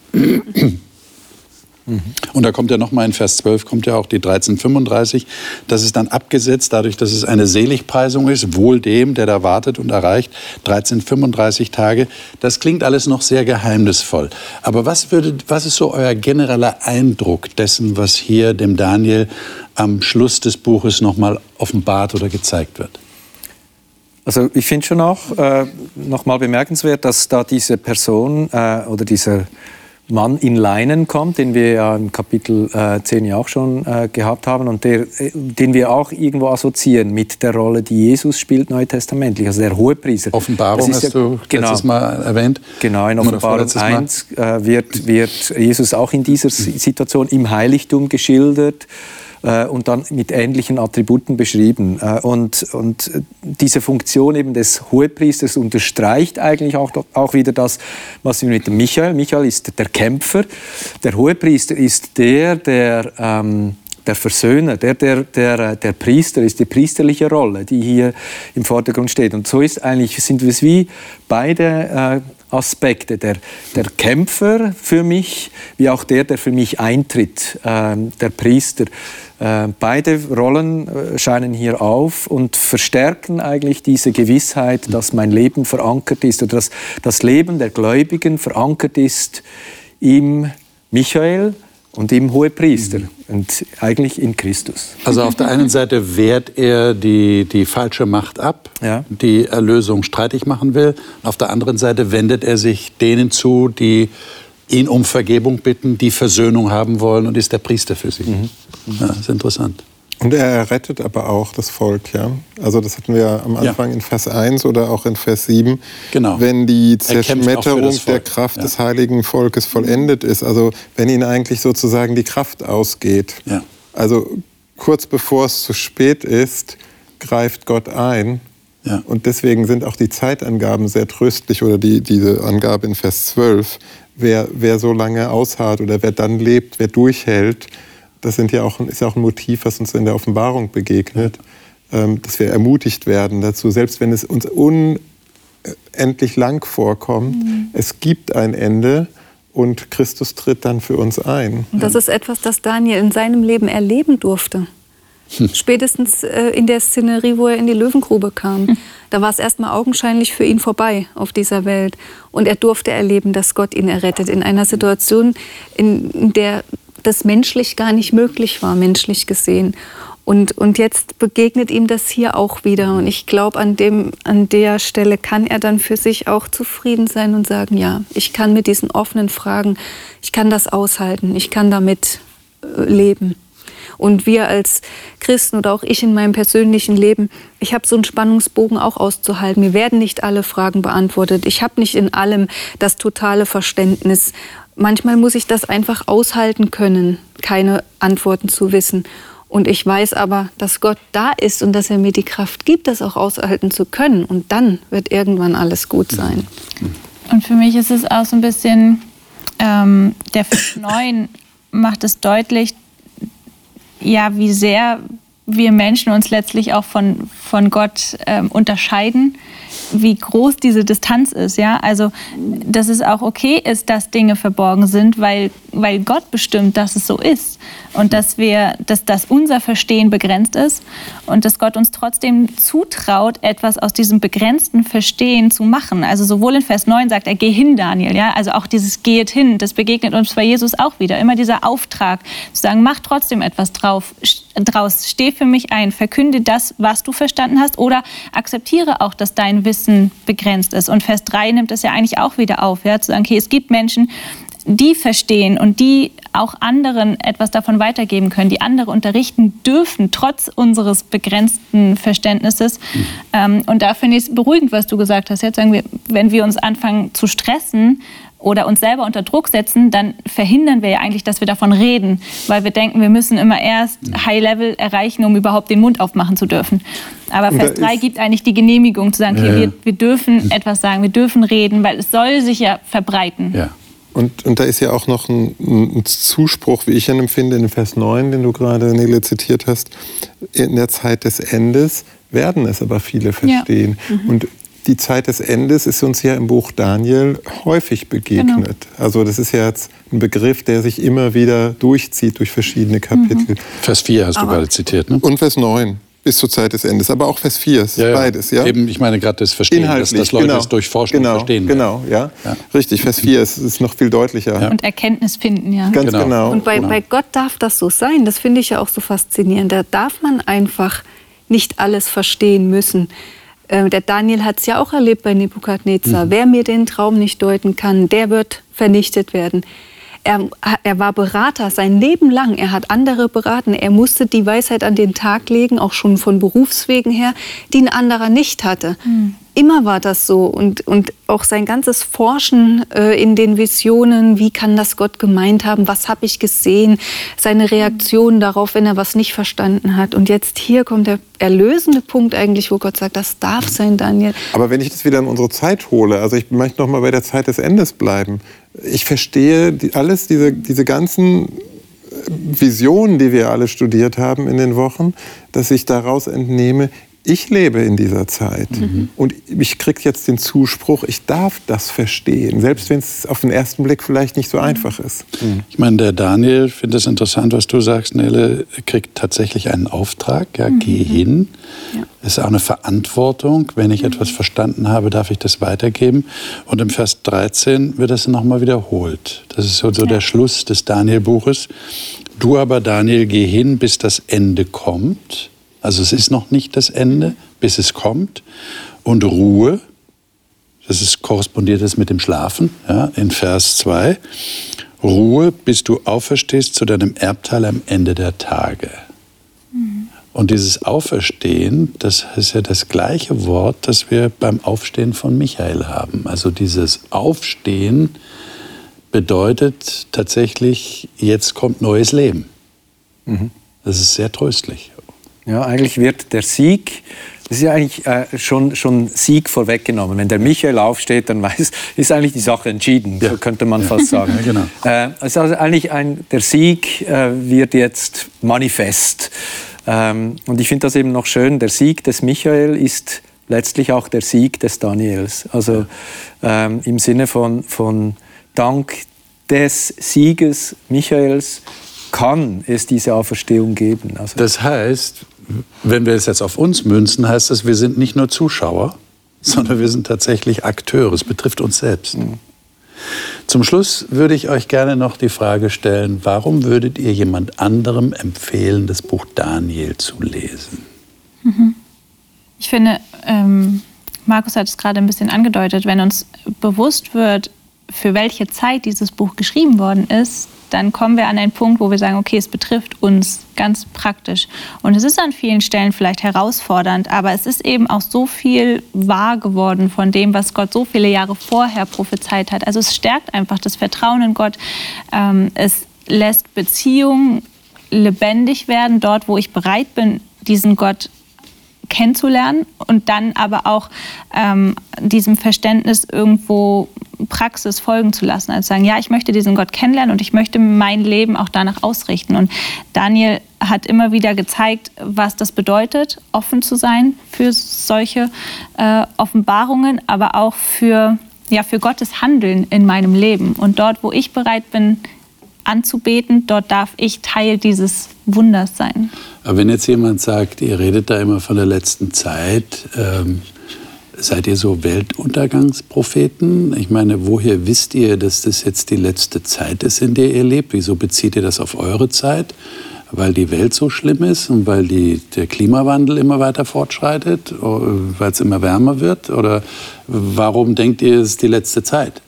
B: Und da kommt ja nochmal in Vers 12, kommt ja auch die 1335. Das ist dann abgesetzt, dadurch, dass es eine Seligpreisung ist, wohl dem, der da wartet und erreicht. 1335 Tage. Das klingt alles noch sehr geheimnisvoll. Aber was, würde, was ist so euer genereller Eindruck dessen, was hier dem Daniel am Schluss des Buches nochmal offenbart oder gezeigt wird?
C: Also ich finde schon auch äh, nochmal bemerkenswert, dass da diese Person äh, oder dieser Mann in Leinen kommt, den wir ja im Kapitel äh, 10 ja auch schon äh, gehabt haben und der, äh, den wir auch irgendwo assoziieren mit der Rolle, die Jesus spielt neutestamentlich, also der Hohepriester.
B: Offenbarung hast ja, du genau, letztes Mal erwähnt.
C: Genau, in Offenbarung 1 äh, wird, wird Jesus auch in dieser Situation im Heiligtum geschildert äh, und dann mit ähnlichen Attributen beschrieben. Äh, und, und diese Funktion eben des Hohepriesters unterstreicht eigentlich auch, auch wieder das, was wir mit dem Michael, Michael ist der Kämpfer, der Hohepriester ist der, der ähm, der Versöhner, der, der, der, der Priester ist die priesterliche Rolle, die hier im Vordergrund steht. Und so ist eigentlich, sind wir es wie beide äh, Aspekte. Der, der Kämpfer für mich, wie auch der, der für mich eintritt, äh, der Priester. Äh, beide Rollen äh, scheinen hier auf und verstärken eigentlich diese Gewissheit, dass mein Leben verankert ist oder dass das Leben der Gläubigen verankert ist im Michael, und im Hohepriester mhm. und eigentlich in Christus.
B: Also auf der einen Seite wehrt er die, die falsche Macht ab, ja. die Erlösung streitig machen will. Auf der anderen Seite wendet er sich denen zu, die ihn um Vergebung bitten, die Versöhnung haben wollen und ist der Priester für sie. Mhm. Ja, das ist interessant.
F: Und er rettet aber auch das Volk, ja. Also das hatten wir am Anfang ja. in Vers 1 oder auch in Vers 7.
B: Genau.
F: Wenn die Zerschmetterung der Kraft ja. des heiligen Volkes vollendet ist, also wenn ihnen eigentlich sozusagen die Kraft ausgeht. Ja. Also kurz bevor es zu spät ist, greift Gott ein. Ja. Und deswegen sind auch die Zeitangaben sehr tröstlich oder die, diese Angabe in Vers 12. Wer, wer so lange ausharrt oder wer dann lebt, wer durchhält, das sind ja auch, ist ja auch ein Motiv, was uns in der Offenbarung begegnet, ähm, dass wir ermutigt werden dazu, selbst wenn es uns unendlich lang vorkommt, mhm. es gibt ein Ende und Christus tritt dann für uns ein.
D: Und das ist etwas, das Daniel in seinem Leben erleben durfte. Hm. Spätestens äh, in der Szenerie, wo er in die Löwengrube kam. Hm. Da war es erstmal augenscheinlich für ihn vorbei auf dieser Welt. Und er durfte erleben, dass Gott ihn errettet. In einer Situation, in der das menschlich gar nicht möglich war, menschlich gesehen. Und, und jetzt begegnet ihm das hier auch wieder. Und ich glaube, an, an der Stelle kann er dann für sich auch zufrieden sein und sagen, ja, ich kann mit diesen offenen Fragen, ich kann das aushalten, ich kann damit äh, leben. Und wir als Christen oder auch ich in meinem persönlichen Leben, ich habe so einen Spannungsbogen auch auszuhalten. Mir werden nicht alle Fragen beantwortet. Ich habe nicht in allem das totale Verständnis manchmal muss ich das einfach aushalten können, keine Antworten zu wissen. Und ich weiß aber, dass Gott da ist und dass er mir die Kraft gibt, das auch aushalten zu können. Und dann wird irgendwann alles gut sein.
E: Und für mich ist es auch so ein bisschen, ähm, der Vers [coughs] 9 macht es deutlich, ja, wie sehr wir Menschen uns letztlich auch von, von Gott ähm, unterscheiden wie groß diese Distanz ist. Ja? Also, dass es auch okay ist, dass Dinge verborgen sind, weil, weil Gott bestimmt, dass es so ist. Und dass, wir, dass, dass unser Verstehen begrenzt ist und dass Gott uns trotzdem zutraut, etwas aus diesem begrenzten Verstehen zu machen. Also sowohl in Vers 9 sagt er, geh hin, Daniel. Ja? Also auch dieses geht hin, das begegnet uns bei Jesus auch wieder. Immer dieser Auftrag zu sagen, mach trotzdem etwas drauf, draus, steh für mich ein, verkünde das, was du verstanden hast oder akzeptiere auch, dass dein Wissen begrenzt ist. Und Vers 3 nimmt es ja eigentlich auch wieder auf, ja, zu sagen, okay, es gibt Menschen, die verstehen und die auch anderen etwas davon weitergeben können, die andere unterrichten dürfen, trotz unseres begrenzten Verständnisses. Mhm. Ähm, und da finde ich es beruhigend, was du gesagt hast. Jetzt sagen wir, wenn wir uns anfangen zu stressen, oder uns selber unter Druck setzen, dann verhindern wir ja eigentlich, dass wir davon reden, weil wir denken, wir müssen immer erst High Level erreichen, um überhaupt den Mund aufmachen zu dürfen. Aber Vers 3 gibt eigentlich die Genehmigung zu sagen, okay, ja. wir, wir, dürfen etwas sagen, wir dürfen reden, weil es soll sich ja verbreiten.
B: Ja.
F: Und, und da ist ja auch noch ein, ein, Zuspruch, wie ich ihn empfinde, in Vers 9, den du gerade, Nele, zitiert hast. In der Zeit des Endes werden es aber viele verstehen. Ja. Mhm. Und die Zeit des Endes ist uns ja im Buch Daniel häufig begegnet. Genau. Also das ist ja jetzt ein Begriff, der sich immer wieder durchzieht durch verschiedene Kapitel. Mhm.
B: Vers 4 hast du gerade zitiert, ne?
F: Und Vers 9 bis zur Zeit des Endes, aber auch Vers 4, ist ja, beides. Ja?
B: Eben, ich meine gerade das Verstehen, dass, dass Leute genau, es durchforschen
F: genau,
B: und verstehen.
F: Genau, ja. ja. Richtig, Vers 4 ist, ist noch viel deutlicher.
E: Ja. Und Erkenntnis finden, ja.
F: Ganz genau. genau.
D: Und bei,
F: genau.
D: bei Gott darf das so sein, das finde ich ja auch so faszinierend. Da darf man einfach nicht alles verstehen müssen. Äh, der Daniel hat es ja auch erlebt bei Nebukadnezar. Mhm. Wer mir den Traum nicht deuten kann, der wird vernichtet werden. Er, er, war Berater sein Leben lang. Er hat andere beraten. Er musste die Weisheit an den Tag legen, auch schon von Berufswegen her, die ein anderer nicht hatte. Mhm. Immer war das so. Und, und auch sein ganzes Forschen äh, in den Visionen, wie kann das Gott gemeint haben, was habe ich gesehen, seine Reaktion darauf, wenn er was nicht verstanden hat. Und jetzt hier kommt der erlösende Punkt eigentlich, wo Gott sagt, das darf sein, Daniel.
F: Aber wenn ich das wieder in unsere Zeit hole, also ich möchte noch mal bei der Zeit des Endes bleiben. Ich verstehe die, alles, diese, diese ganzen Visionen, die wir alle studiert haben in den Wochen, dass ich daraus entnehme, ich lebe in dieser Zeit mhm. und ich kriege jetzt den Zuspruch, ich darf das verstehen, selbst wenn es auf den ersten Blick vielleicht nicht so einfach ist.
B: Mhm. Ich meine, der Daniel, finde es interessant, was du sagst, Nele, kriegt tatsächlich einen Auftrag, ja, mhm. geh hin. Ja. ist auch eine Verantwortung. Wenn ich etwas verstanden habe, darf ich das weitergeben. Und im Vers 13 wird das nochmal wiederholt. Das ist so, so ja. der Schluss des Daniel-Buches. Du aber, Daniel, geh hin, bis das Ende kommt. Also es ist noch nicht das Ende, bis es kommt. Und Ruhe, das ist korrespondiert das mit dem Schlafen, ja, in Vers 2. Ruhe, bis du auferstehst zu deinem Erbteil am Ende der Tage. Mhm. Und dieses Auferstehen, das ist ja das gleiche Wort, das wir beim Aufstehen von Michael haben. Also dieses Aufstehen bedeutet tatsächlich, jetzt kommt neues Leben. Mhm. Das ist sehr tröstlich.
C: Ja, eigentlich wird der Sieg, das ist ja eigentlich äh, schon, schon Sieg vorweggenommen. Wenn der Michael aufsteht, dann weiß, [laughs] ist eigentlich die Sache entschieden, ja. so könnte man fast [laughs] sagen. Ja, genau. äh, also eigentlich ein, der Sieg äh, wird jetzt manifest. Ähm, und ich finde das eben noch schön, der Sieg des Michael ist letztlich auch der Sieg des Daniels. Also ähm, im Sinne von, von Dank des Sieges Michaels kann es diese Auferstehung geben.
B: Also das heißt, wenn wir es jetzt auf uns münzen, heißt das, wir sind nicht nur Zuschauer, [laughs] sondern wir sind tatsächlich Akteure. Es betrifft uns selbst. Mhm. Zum Schluss würde ich euch gerne noch die Frage stellen, warum würdet ihr jemand anderem empfehlen, das Buch Daniel zu lesen?
E: Mhm. Ich finde, ähm, Markus hat es gerade ein bisschen angedeutet, wenn uns bewusst wird, für welche Zeit dieses Buch geschrieben worden ist, dann kommen wir an einen Punkt, wo wir sagen, okay, es betrifft uns ganz praktisch. Und es ist an vielen Stellen vielleicht herausfordernd, aber es ist eben auch so viel wahr geworden von dem, was Gott so viele Jahre vorher prophezeit hat. Also es stärkt einfach das Vertrauen in Gott. Ähm, es lässt Beziehungen lebendig werden, dort, wo ich bereit bin, diesen Gott kennenzulernen und dann aber auch ähm, diesem Verständnis irgendwo Praxis folgen zu lassen, als sagen, ja, ich möchte diesen Gott kennenlernen und ich möchte mein Leben auch danach ausrichten. Und Daniel hat immer wieder gezeigt, was das bedeutet, offen zu sein für solche äh, Offenbarungen, aber auch für, ja, für Gottes Handeln in meinem Leben. Und dort, wo ich bereit bin, anzubeten, dort darf ich Teil dieses Wunders sein.
B: Aber wenn jetzt jemand sagt, ihr redet da immer von der letzten Zeit, ähm, seid ihr so Weltuntergangspropheten? Ich meine, woher wisst ihr, dass das jetzt die letzte Zeit ist, in der ihr lebt? Wieso bezieht ihr das auf eure Zeit? Weil die Welt so schlimm ist und weil die, der Klimawandel immer weiter fortschreitet, weil es immer wärmer wird? Oder warum denkt ihr, es ist die letzte Zeit?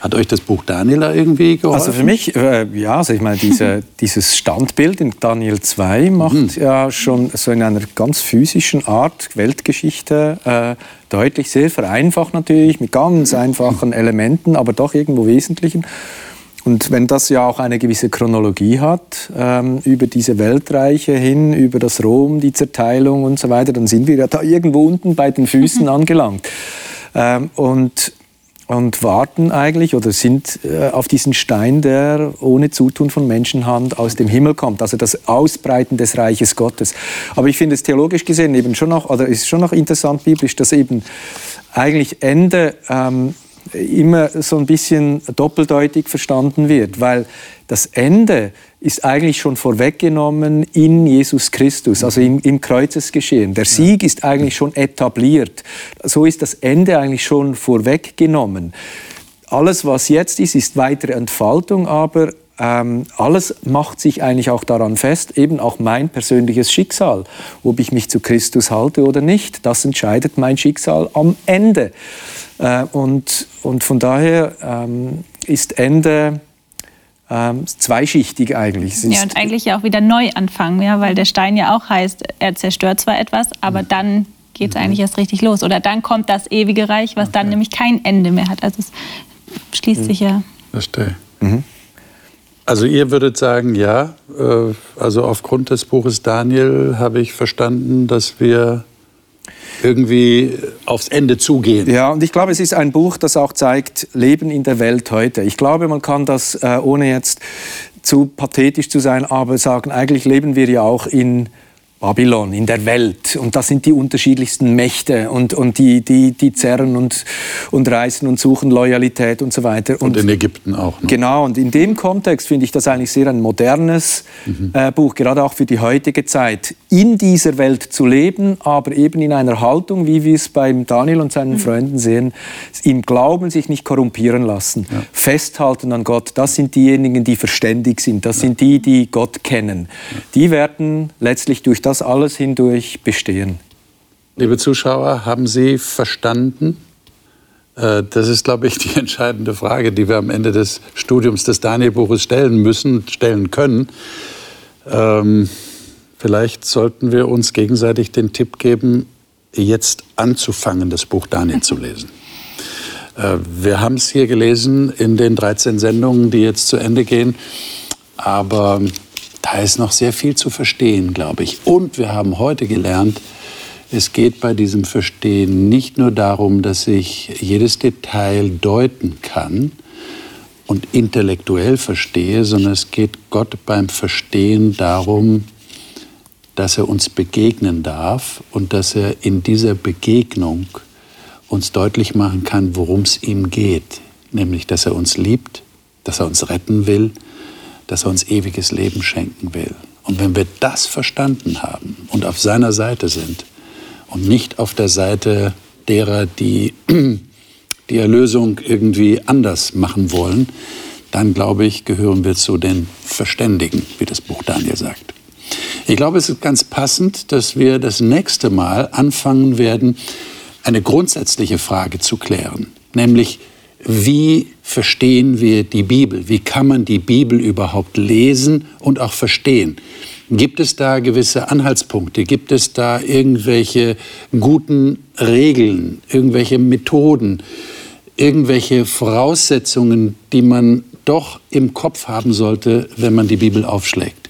B: Hat euch das Buch Daniel irgendwie geholfen?
C: Also für mich, äh, ja, also ich meine, diese, [laughs] dieses Standbild in Daniel 2 macht mhm. ja schon so in einer ganz physischen Art Weltgeschichte äh, deutlich, sehr vereinfacht natürlich, mit ganz einfachen Elementen, aber doch irgendwo wesentlichen. Und wenn das ja auch eine gewisse Chronologie hat, ähm, über diese Weltreiche hin, über das Rom, die Zerteilung und so weiter, dann sind wir ja da irgendwo unten bei den Füßen angelangt. Ähm, und und warten eigentlich oder sind äh, auf diesen Stein, der ohne Zutun von Menschenhand aus dem Himmel kommt, also das Ausbreiten des Reiches Gottes. Aber ich finde es theologisch gesehen eben schon noch, oder ist schon noch interessant biblisch, dass eben eigentlich Ende ähm, immer so ein bisschen doppeldeutig verstanden wird, weil das Ende ist eigentlich schon vorweggenommen in Jesus Christus, also im, im Kreuzesgeschehen. Der Sieg ist eigentlich schon etabliert. So ist das Ende eigentlich schon vorweggenommen. Alles, was jetzt ist, ist weitere Entfaltung, aber ähm, alles macht sich eigentlich auch daran fest, eben auch mein persönliches Schicksal, ob ich mich zu Christus halte oder nicht. Das entscheidet mein Schicksal am Ende. Äh, und, und von daher ähm, ist Ende ähm, zweischichtig eigentlich.
E: ja, und eigentlich ja auch wieder neu anfangen, ja, weil der Stein ja auch heißt, er zerstört zwar etwas, aber mhm. dann geht es mhm. eigentlich erst richtig los. Oder dann kommt das ewige Reich, was okay. dann nämlich kein Ende mehr hat. Also es schließt mhm. sich ja.
B: Verstehe. Mhm. Also ihr würdet sagen, ja, äh, also aufgrund des Buches Daniel habe ich verstanden, dass wir irgendwie aufs Ende zugehen.
C: Ja, und ich glaube, es ist ein Buch, das auch zeigt Leben in der Welt heute. Ich glaube, man kann das, äh, ohne jetzt zu pathetisch zu sein, aber sagen, eigentlich leben wir ja auch in Babylon, in der Welt. Und das sind die unterschiedlichsten Mächte und, und die, die, die zerren und, und reißen und suchen Loyalität und so weiter.
B: Und, und in Ägypten auch.
C: Ne? Genau, und in dem Kontext finde ich das eigentlich sehr ein modernes mhm. äh, Buch, gerade auch für die heutige Zeit. In dieser Welt zu leben, aber eben in einer Haltung, wie wir es beim Daniel und seinen mhm. Freunden sehen, im Glauben sich nicht korrumpieren lassen, ja. festhalten an Gott. Das sind diejenigen, die verständig sind, das ja. sind die, die Gott kennen. Ja. Die werden letztlich durch das das alles hindurch bestehen.
B: Liebe Zuschauer, haben Sie verstanden? Äh, das ist, glaube ich, [laughs] die entscheidende Frage, die wir am Ende des Studiums des Daniel-Buches stellen müssen, stellen können. Ähm, vielleicht sollten wir uns gegenseitig den Tipp geben, jetzt anzufangen, das Buch Daniel zu lesen. Äh, wir haben es hier gelesen in den 13 Sendungen, die jetzt zu Ende gehen. Aber da ist noch sehr viel zu verstehen, glaube ich. Und wir haben heute gelernt, es geht bei diesem Verstehen nicht nur darum, dass ich jedes Detail deuten kann und intellektuell verstehe, sondern es geht Gott beim Verstehen darum, dass er uns begegnen darf und dass er in dieser Begegnung uns deutlich machen kann, worum es ihm geht, nämlich dass er uns liebt, dass er uns retten will dass er uns ewiges Leben schenken will. Und wenn wir das verstanden haben und auf seiner Seite sind und nicht auf der Seite derer, die [clears throat] die Erlösung irgendwie anders machen wollen, dann glaube ich, gehören wir zu den Verständigen, wie das Buch Daniel sagt. Ich glaube, es ist ganz passend, dass wir das nächste Mal anfangen werden, eine grundsätzliche Frage zu klären, nämlich wie verstehen wir die Bibel? Wie kann man die Bibel überhaupt lesen und auch verstehen? Gibt es da gewisse Anhaltspunkte? Gibt es da irgendwelche guten Regeln, irgendwelche Methoden, irgendwelche Voraussetzungen, die man doch im Kopf haben sollte, wenn man die Bibel aufschlägt?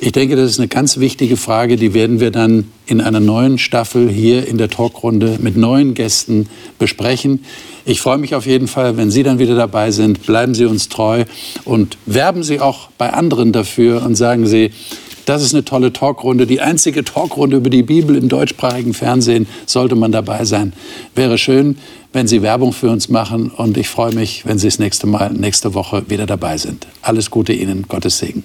B: Ich denke, das ist eine ganz wichtige Frage, die werden wir dann in einer neuen Staffel hier in der Talkrunde mit neuen Gästen besprechen. Ich freue mich auf jeden Fall, wenn Sie dann wieder dabei sind. Bleiben Sie uns treu und werben Sie auch bei anderen dafür und sagen Sie, das ist eine tolle Talkrunde. Die einzige Talkrunde über die Bibel im deutschsprachigen Fernsehen sollte man dabei sein. Wäre schön, wenn Sie Werbung für uns machen und ich freue mich, wenn Sie das nächste Mal, nächste Woche wieder dabei sind. Alles Gute Ihnen, Gottes Segen.